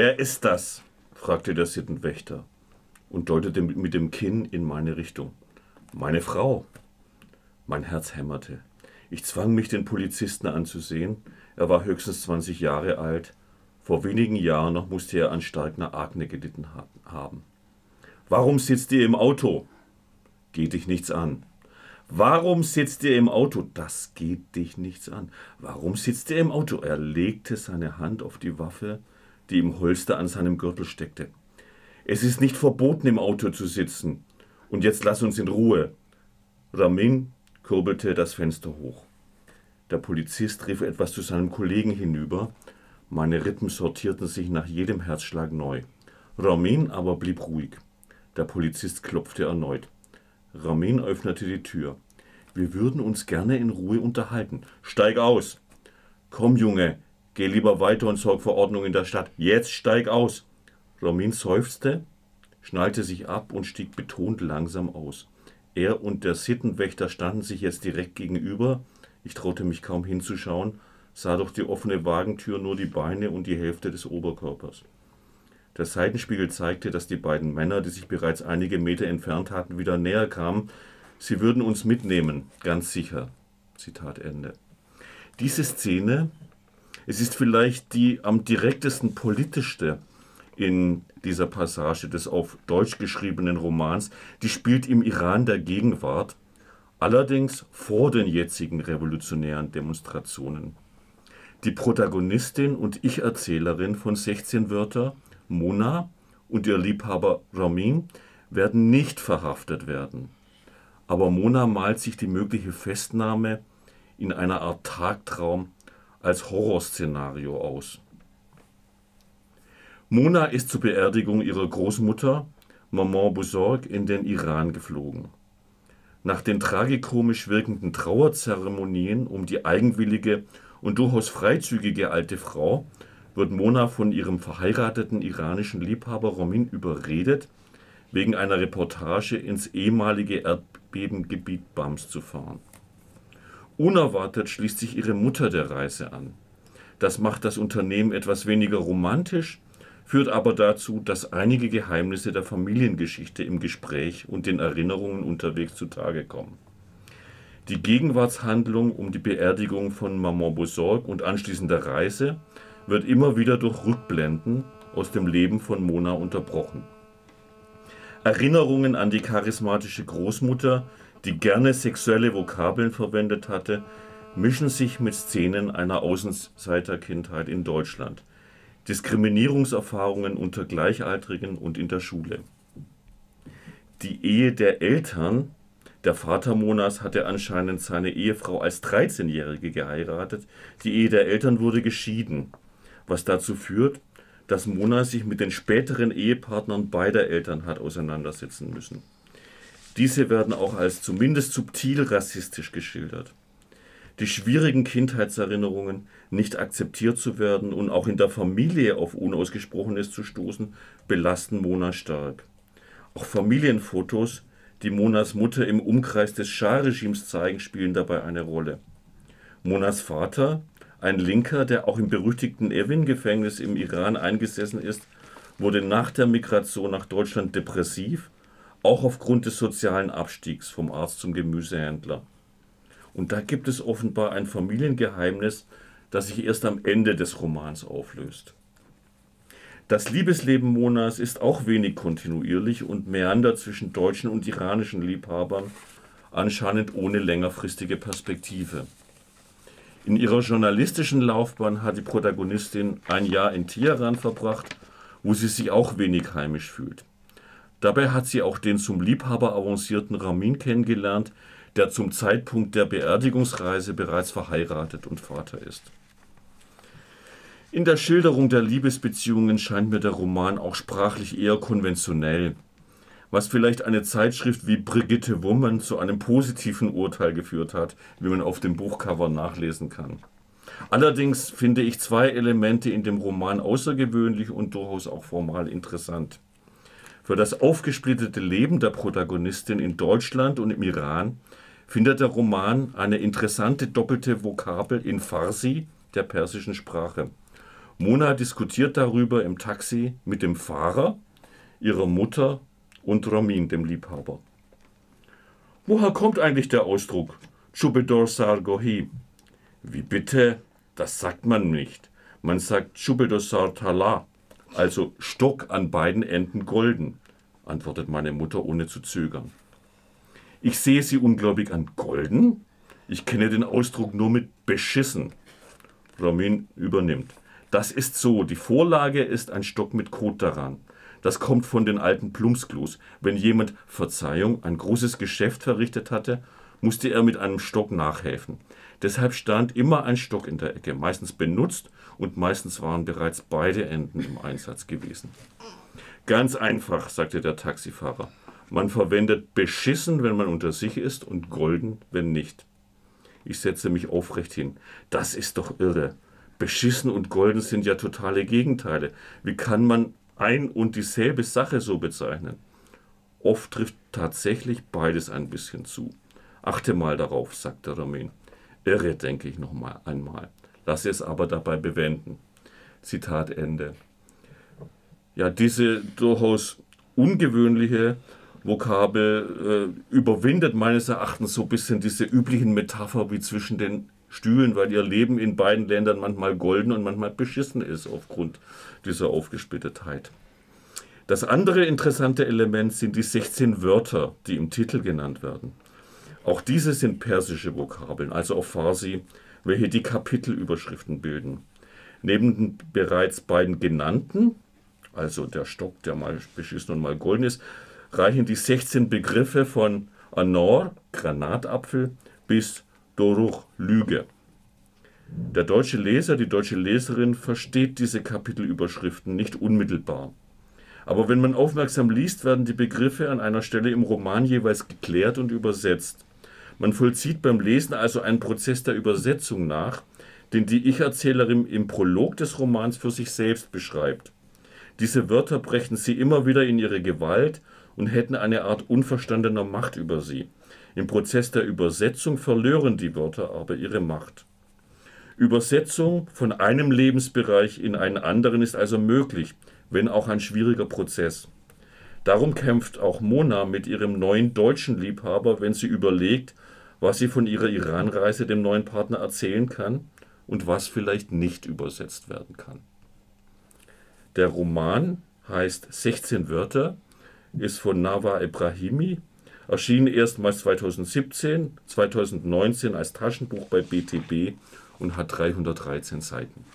Wer ist das? fragte der Sittenwächter und deutete mit dem Kinn in meine Richtung. Meine Frau. Mein Herz hämmerte. Ich zwang mich, den Polizisten anzusehen. Er war höchstens 20 Jahre alt. Vor wenigen Jahren noch musste er an starker Akne gelitten haben. Warum sitzt ihr im Auto? Geht dich nichts an. Warum sitzt ihr im Auto? Das geht dich nichts an. Warum sitzt ihr im Auto? Er legte seine Hand auf die Waffe, die im Holster an seinem Gürtel steckte. Es ist nicht verboten, im Auto zu sitzen. Und jetzt lass uns in Ruhe. Ramin kurbelte das Fenster hoch. Der Polizist rief etwas zu seinem Kollegen hinüber. Meine Rippen sortierten sich nach jedem Herzschlag neu. Ramin aber blieb ruhig. Der Polizist klopfte erneut. Ramin öffnete die Tür. Wir würden uns gerne in Ruhe unterhalten. Steig aus! Komm, Junge, Geh lieber weiter und sorg für Ordnung in der Stadt. Jetzt steig aus. Romin seufzte, schnallte sich ab und stieg betont langsam aus. Er und der Sittenwächter standen sich jetzt direkt gegenüber. Ich traute mich kaum hinzuschauen, sah durch die offene Wagentür nur die Beine und die Hälfte des Oberkörpers. Der Seitenspiegel zeigte, dass die beiden Männer, die sich bereits einige Meter entfernt hatten, wieder näher kamen. Sie würden uns mitnehmen, ganz sicher. Zitat Ende. Diese Szene es ist vielleicht die am direktesten politischste in dieser Passage des auf Deutsch geschriebenen Romans. Die spielt im Iran der Gegenwart, allerdings vor den jetzigen revolutionären Demonstrationen. Die Protagonistin und Ich-Erzählerin von 16 Wörter, Mona, und ihr Liebhaber Ramin werden nicht verhaftet werden. Aber Mona malt sich die mögliche Festnahme in einer Art Tagtraum als Horrorszenario aus. Mona ist zur Beerdigung ihrer Großmutter, Maman Buzorg, in den Iran geflogen. Nach den tragikomisch wirkenden Trauerzeremonien um die eigenwillige und durchaus freizügige alte Frau wird Mona von ihrem verheirateten iranischen Liebhaber Romin überredet, wegen einer Reportage ins ehemalige Erdbebengebiet Bams zu fahren. Unerwartet schließt sich ihre Mutter der Reise an. Das macht das Unternehmen etwas weniger romantisch, führt aber dazu, dass einige Geheimnisse der Familiengeschichte im Gespräch und den Erinnerungen unterwegs zutage kommen. Die Gegenwartshandlung um die Beerdigung von Maman Bosorg und anschließende Reise wird immer wieder durch Rückblenden aus dem Leben von Mona unterbrochen. Erinnerungen an die charismatische Großmutter die gerne sexuelle Vokabeln verwendet hatte, mischen sich mit Szenen einer Außenseiterkindheit in Deutschland, Diskriminierungserfahrungen unter Gleichaltrigen und in der Schule. Die Ehe der Eltern, der Vater Monas hatte anscheinend seine Ehefrau als 13-Jährige geheiratet, die Ehe der Eltern wurde geschieden, was dazu führt, dass Mona sich mit den späteren Ehepartnern beider Eltern hat auseinandersetzen müssen. Diese werden auch als zumindest subtil rassistisch geschildert. Die schwierigen Kindheitserinnerungen, nicht akzeptiert zu werden und auch in der Familie auf Unausgesprochenes zu stoßen, belasten Mona stark. Auch Familienfotos, die Monas Mutter im Umkreis des Schah-Regimes zeigen, spielen dabei eine Rolle. Monas Vater, ein Linker, der auch im berüchtigten Evin-Gefängnis im Iran eingesessen ist, wurde nach der Migration nach Deutschland depressiv auch aufgrund des sozialen Abstiegs vom Arzt zum Gemüsehändler. Und da gibt es offenbar ein Familiengeheimnis, das sich erst am Ende des Romans auflöst. Das Liebesleben Monas ist auch wenig kontinuierlich und meandert zwischen deutschen und iranischen Liebhabern, anscheinend ohne längerfristige Perspektive. In ihrer journalistischen Laufbahn hat die Protagonistin ein Jahr in Teheran verbracht, wo sie sich auch wenig heimisch fühlt. Dabei hat sie auch den zum Liebhaber avancierten Ramin kennengelernt, der zum Zeitpunkt der Beerdigungsreise bereits verheiratet und Vater ist. In der Schilderung der Liebesbeziehungen scheint mir der Roman auch sprachlich eher konventionell, was vielleicht eine Zeitschrift wie Brigitte Woman zu einem positiven Urteil geführt hat, wie man auf dem Buchcover nachlesen kann. Allerdings finde ich zwei Elemente in dem Roman außergewöhnlich und durchaus auch formal interessant. Für das aufgesplittete Leben der Protagonistin in Deutschland und im Iran findet der Roman eine interessante doppelte Vokabel in Farsi, der persischen Sprache. Mona diskutiert darüber im Taxi mit dem Fahrer, ihrer Mutter und Ramin, dem Liebhaber. Woher kommt eigentlich der Ausdruck Chubedor Sargohi? Wie bitte? Das sagt man nicht. Man sagt Chubedor Sartala, also Stock an beiden Enden golden, antwortet meine Mutter ohne zu zögern. Ich sehe sie ungläubig an golden? Ich kenne den Ausdruck nur mit beschissen. Ramin übernimmt. Das ist so, die Vorlage ist ein Stock mit Kot daran. Das kommt von den alten Plumpsklos. Wenn jemand, Verzeihung, ein großes Geschäft verrichtet hatte, musste er mit einem Stock nachhelfen. Deshalb stand immer ein Stock in der Ecke, meistens benutzt und meistens waren bereits beide Enden im Einsatz gewesen. Ganz einfach, sagte der Taxifahrer. Man verwendet beschissen, wenn man unter sich ist und golden, wenn nicht. Ich setze mich aufrecht hin. Das ist doch irre. Beschissen und golden sind ja totale Gegenteile. Wie kann man ein und dieselbe Sache so bezeichnen? Oft trifft tatsächlich beides ein bisschen zu. Achte mal darauf, sagte Ramin. Irre, denke ich noch mal einmal. Lass es aber dabei bewenden. Zitat Ende. Ja, diese durchaus ungewöhnliche Vokabel äh, überwindet meines Erachtens so ein bisschen diese üblichen Metapher wie zwischen den Stühlen, weil ihr Leben in beiden Ländern manchmal golden und manchmal beschissen ist aufgrund dieser Aufgesplittetheit. Das andere interessante Element sind die 16 Wörter, die im Titel genannt werden. Auch diese sind persische Vokabeln, also auf Farsi, welche die Kapitelüberschriften bilden. Neben den bereits beiden genannten, also der Stock, der mal beschissen und mal golden ist, reichen die 16 Begriffe von Anor, Granatapfel, bis Doruch, Lüge. Der deutsche Leser, die deutsche Leserin versteht diese Kapitelüberschriften nicht unmittelbar. Aber wenn man aufmerksam liest, werden die Begriffe an einer Stelle im Roman jeweils geklärt und übersetzt. Man vollzieht beim Lesen also einen Prozess der Übersetzung nach, den die Ich-Erzählerin im Prolog des Romans für sich selbst beschreibt. Diese Wörter brächten sie immer wieder in ihre Gewalt und hätten eine Art unverstandener Macht über sie. Im Prozess der Übersetzung verlören die Wörter aber ihre Macht. Übersetzung von einem Lebensbereich in einen anderen ist also möglich, wenn auch ein schwieriger Prozess. Darum kämpft auch Mona mit ihrem neuen deutschen Liebhaber, wenn sie überlegt, was sie von ihrer Iranreise dem neuen Partner erzählen kann und was vielleicht nicht übersetzt werden kann. Der Roman heißt 16 Wörter, ist von Nawa Ibrahimi, erschien erstmals 2017, 2019 als Taschenbuch bei BTB und hat 313 Seiten.